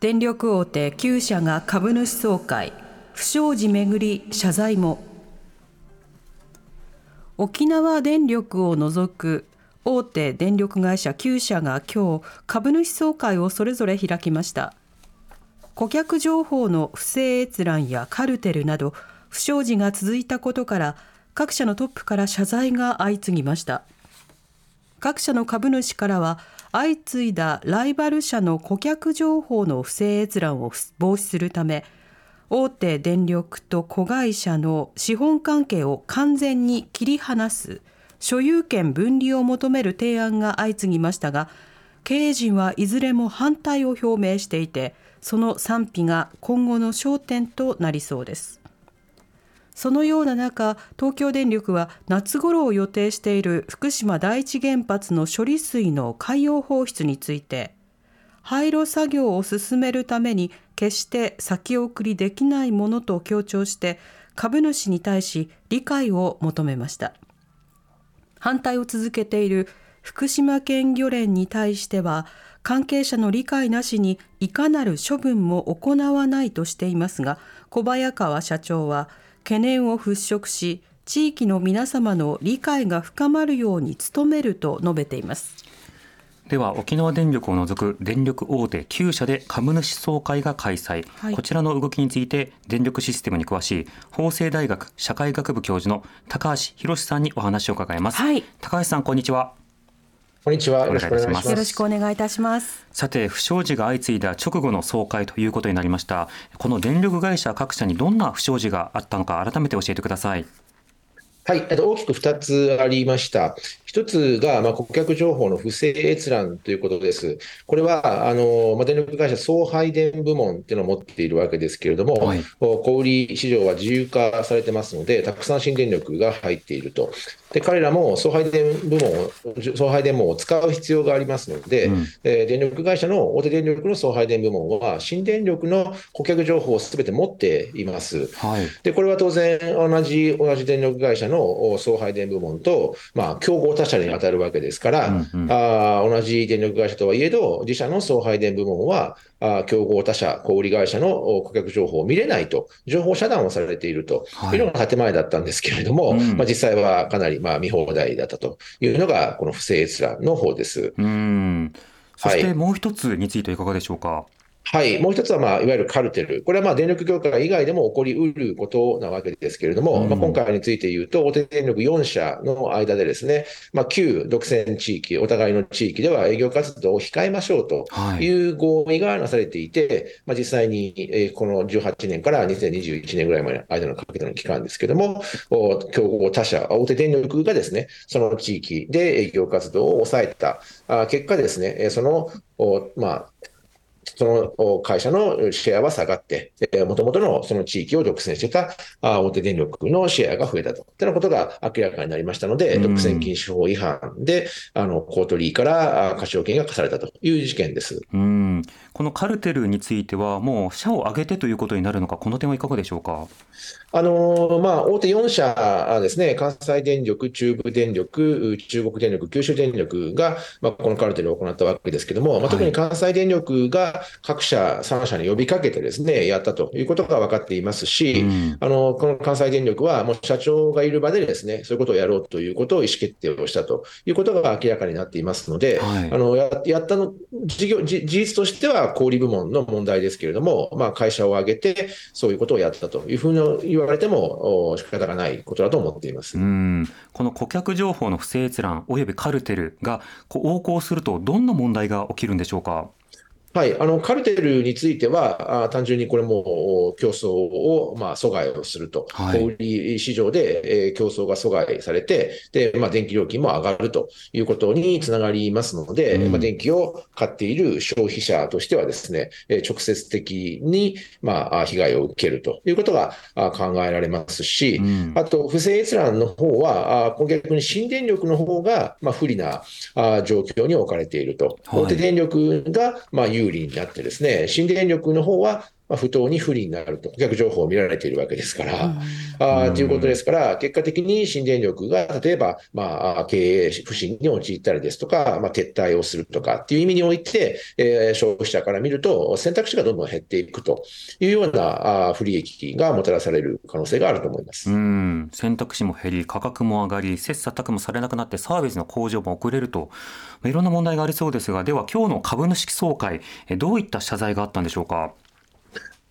電力大手9社が株主総会。不祥事めぐり謝罪も。沖縄電力を除く大手電力会社9社が今日株主総会をそれぞれ開きました。顧客情報の不正閲覧やカルテルなど不祥事が続いたことから各社のトップから謝罪が相次ぎました。各社の株主からは相次いだライバル社の顧客情報の不正閲覧を防止するため大手電力と子会社の資本関係を完全に切り離す所有権分離を求める提案が相次ぎましたが経営陣はいずれも反対を表明していてその賛否が今後の焦点となりそうです。そのような中東京電力は夏頃を予定している福島第一原発の処理水の海洋放出について廃炉作業を進めるために決して先送りできないものと強調して株主に対し理解を求めました。反対を続けている福島県漁連に対しては関係者の理解なしにいかなる処分も行わないとしていますが小早川社長は懸念を払拭し地域の皆様の理解が深まるように努めると述べています。では沖縄電力を除く電力大手9社で株主総会が開催、はい、こちらの動きについて電力システムに詳しい法政大学社会学部教授の高橋博さんにお話を伺います、はい、高橋さんこんにちはこんにちは。よろしくお願いします。よろしくお願いいたします。さて不祥事が相次いだ直後の総会ということになりました。この電力会社各社にどんな不祥事があったのか改めて教えてくださいはい、大きく2つありました。1つが、まあ、顧客情報の不正閲覧ということです。これは、あのまあ、電力会社送配電部門っていうのを持っているわけですけれども、はい、小売市場は自由化されてますので、たくさん新電力が入っていると。で彼らも送配電部門送配電網を使う必要がありますので、うん、えー、電力会社の大手電力の送配電部門は、新電力の顧客情報をすべて持っています。はい、でこれは当然同じ、同じ電力会社の送配電部門と、まあ、競合他社に当たるわけですから、うんうん、あ同じ電力会社とはいえど、自社の送配電部門は、あ競合他社、小売会社の顧客情報を見れないと、情報遮断をされているとい。うのが建前だったんですけれども、はいうん、まあ、実際はかなりまあ見放題だったというのが、この不正閲覧の方です。うん。そしてもう一つについていかがでしょうか？はい、もう一つは、まあ、いわゆるカルテル、これはまあ電力業界以外でも起こりうることなわけですけれども、うん、まあ、今回について言うと、大手電力4社の間でですね、まあ、旧独占地域、お互いの地域では営業活動を控えましょうとい。う合意がなされていて、はい、まあ、実際にこの18年から2021年ぐらいまでの間のかけての期間ですけれども、競合他社、大手電力がですね、その地域で営業活動を抑えた。結果ですね、その、まあ、その会社のシェアは下がって、もともとのその地域を独占してた大手電力のシェアが増えたと。ということが明らかになりましたので、独占禁止法違反で、あの、コートリーから過少権が課されたという事件です。うんこのカルテルについては、もう社を挙げてということになるのか、この点はいかがでしょうか？あのまあ、大手4社ですね、関西電力、中部電力、中国電力、九州電力が、まあ、このカルテルを行ったわけですけれども、まあ、特に関西電力が各社、3社に呼びかけてですね、やったということが分かっていますし、うん、あのこの関西電力は、もう社長がいる場でですね、そういうことをやろうということを意思決定をしたということが明らかになっていますので、はい、あのややったの事業事実としては小売部門の問題ですけれども、まあ、会社を挙げて、そういうことをやったというふうに言われても仕方がないことだと思っています。うん。この顧客情報の不正閲覧およびカルテルがこう横行すると、どんな問題が起きるんでしょうか？はい、あのカルテルについては、あ単純にこれも競争を、まあ、阻害をすると、はい、小売市場で、えー、競争が阻害されて、でまあ、電気料金も上がるということにつながりますので、うん、まあ、電気を買っている消費者としてはですね、え直接的に、まあ、被害を受けるということが考えられますし、うん、あと、不正閲覧の方は、あ逆に新電力の方が、まあ、不利なあ状況に置かれていると。はい、大手電力が、まあ、有有利になってですね、新電力の方はまあ、不当に不利になると、顧客情報を見られているわけですから、あということですから、結果的に新電力が例えば、まあ、経営不振に陥ったりですとか、まあ、撤退をするとかっていう意味において、えー、消費者から見ると、選択肢がどんどん減っていくというようなあ不利益がもたらされる可能性があると思います。うん。選択肢も減り、価格も上がり、切磋琢磨されなくなって、サービスの向上も遅れると、いろんな問題がありそうですが、では、今日の株主総会、どういった謝罪があったんでしょうか？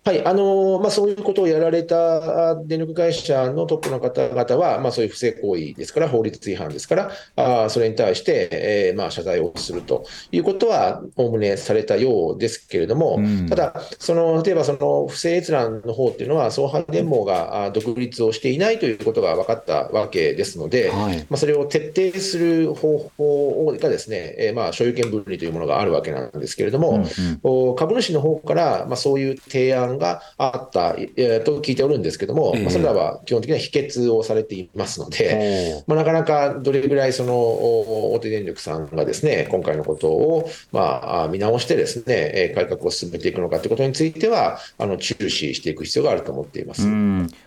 はいあのまあ、そういうことをやられた電力会社のトップの方々は、まあ、そういう不正行為ですから、法律違反ですから、あそれに対して、えー、まあ、謝罪をするということは、おおむねされたようですけれども、うん、ただ、その例えばその不正閲覧の方っていうのは、送配電網が独立をしていないということが分かったわけですので、はい、まあ、それを徹底する方法がですね、えー、まあ所有権分離というものがあるわけなんですけれども、うんうん、株主の方から、まあ、そういう提案があった、えー、と聞いておるんですけども、えー、まあ、それらは基本的には否決をされていますので、まあ、なかなかどれぐらいその大手電力さんがですね、今回のことを、まあ、見直してですね、改革を進めていくのかということについては、あの注視していく必要があると思っています。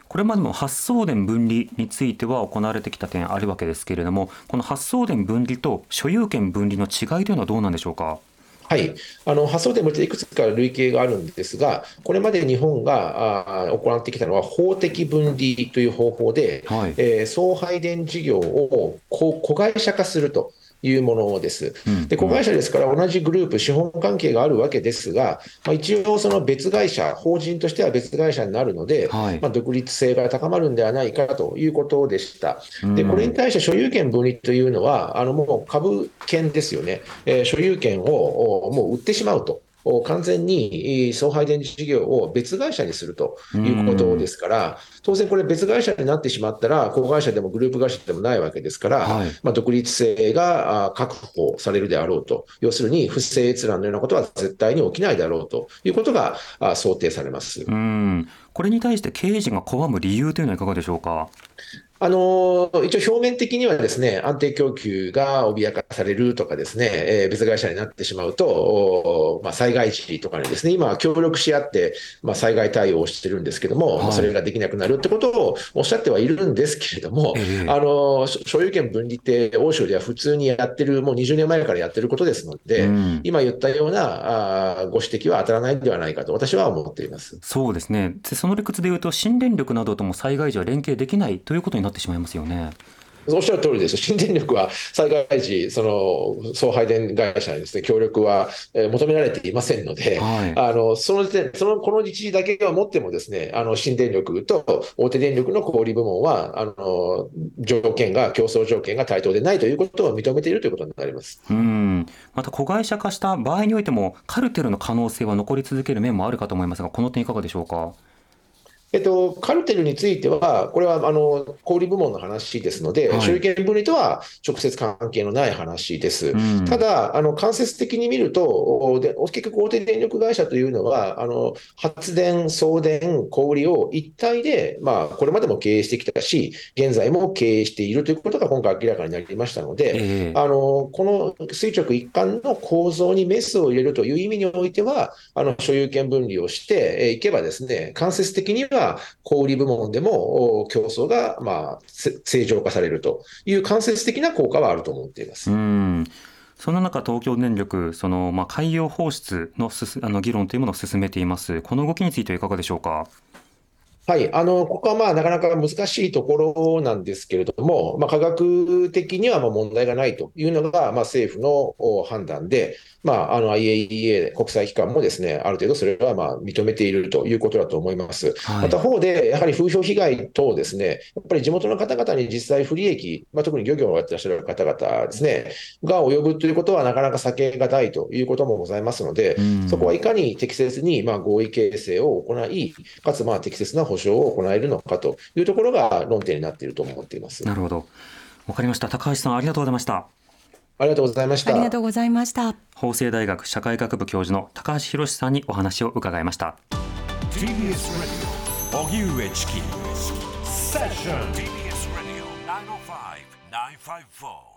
これまでも発送電分離については行われてきた点あるわけですけれども、この発送電分離と所有権分離の違いというのはどうなんでしょうか？はい、あの発想点もいくつか類型があるんですが、これまで日本があ行ってきたのは、法的分離という方法で、はい、えー、送配電事業を子会社化すると。いうものです。で、子会社ですから同じグループ、資本関係があるわけですが、まあ、一応その別会社、法人としては別会社になるので、はい、まあ、独立性が高まるんではないかということでした。で、これに対して所有権分離というのは、あのもう株権ですよね、えー、所有権をもう売ってしまうと。完全に送配電事業を別会社にするということですから、当然これ、別会社になってしまったら、子会社でもグループ会社でもないわけですから、はい、まあ、独立性が確保されるであろうと、要するに不正閲覧のようなことは絶対に起きないであろうと。いうことが想定されます。うん。これに対して経営陣が拒む理由というのは、いかがでしょうか？あの一応、表面的にはですね安定供給が脅かされるとか、ですね、えー、別会社になってしまうと、まあ、災害時とかにですね今、協力し合って、まあ、災害対応をしてるんですけども、はい、それができなくなるってことをおっしゃってはいるんですけれども、えー、あの所有権分離って欧州では普通にやってる、もう20年前からやってることですので、うん、今言ったようなあご指摘は当たらないんではないかと、私は思っています。そうですね、その理屈でいうと、新電力などとも災害時は連携できないということになってしまいますよね。おっしゃる通りです。新電力は災害時、その送配電会社にですね、協力は求められていませんので、はい、あの、その時点、その、この一時だけをもってもですね、あの、新電力と大手電力の小売部門は、あの、条件が、競争条件が対等でないということを認めているということになります。うん。また、子会社化した場合においても、カルテルの可能性は残り続ける面もあるかと思いますが、この点いかがでしょうか？えっと、カルテルについては、これはあの小売部門の話ですので、はい、所有権分離とは直接関係のない話です。うん、ただ、あの間接的に見ると、で結局、大手電力会社というのは、あの発電、送電、小売を一体で、まあ、これまでも経営してきたし、現在も経営しているということが今回明らかになりましたので、えー、あのこの垂直一貫の構造にメスを入れるという意味においては、あの所有権分離をしていけばですね、間接的にはが小売部門でも競争がまあ正常化されるという間接的な効果はあると思っています。うんそんな中、東京電力、そのまあ海洋放出のすあの議論というものを進めています。この動きについてはいかがでしょうか？はい、あのここはまあなかなか難しいところなんですけれども、まあ、科学的にはまあ問題がないというのがまあ政府のお判断で、まあ、あの IAEA 国際機関もですね、ある程度それはまあ認めているということだと思います。はいまた方で、やはり風評被害等ですね、やっぱり地元の方々に実際不利益、まあ、特に漁業をやってらっしゃる方々ですね、が及ぶということはなかなか避けがたいということもございますので、うんそこはいかに適切にまあ合意形成を行い、かつまあ適切な保証を行えるのかというところが論点になっていると思っています。なるほど。わかりました。高橋さんありがとうございました。ありがとうございました。ありがとうございました。法政大学社会学部教授の高橋博さんにお話を伺いました。TBS Radio 荻上チキセッション TBS Radio 905-954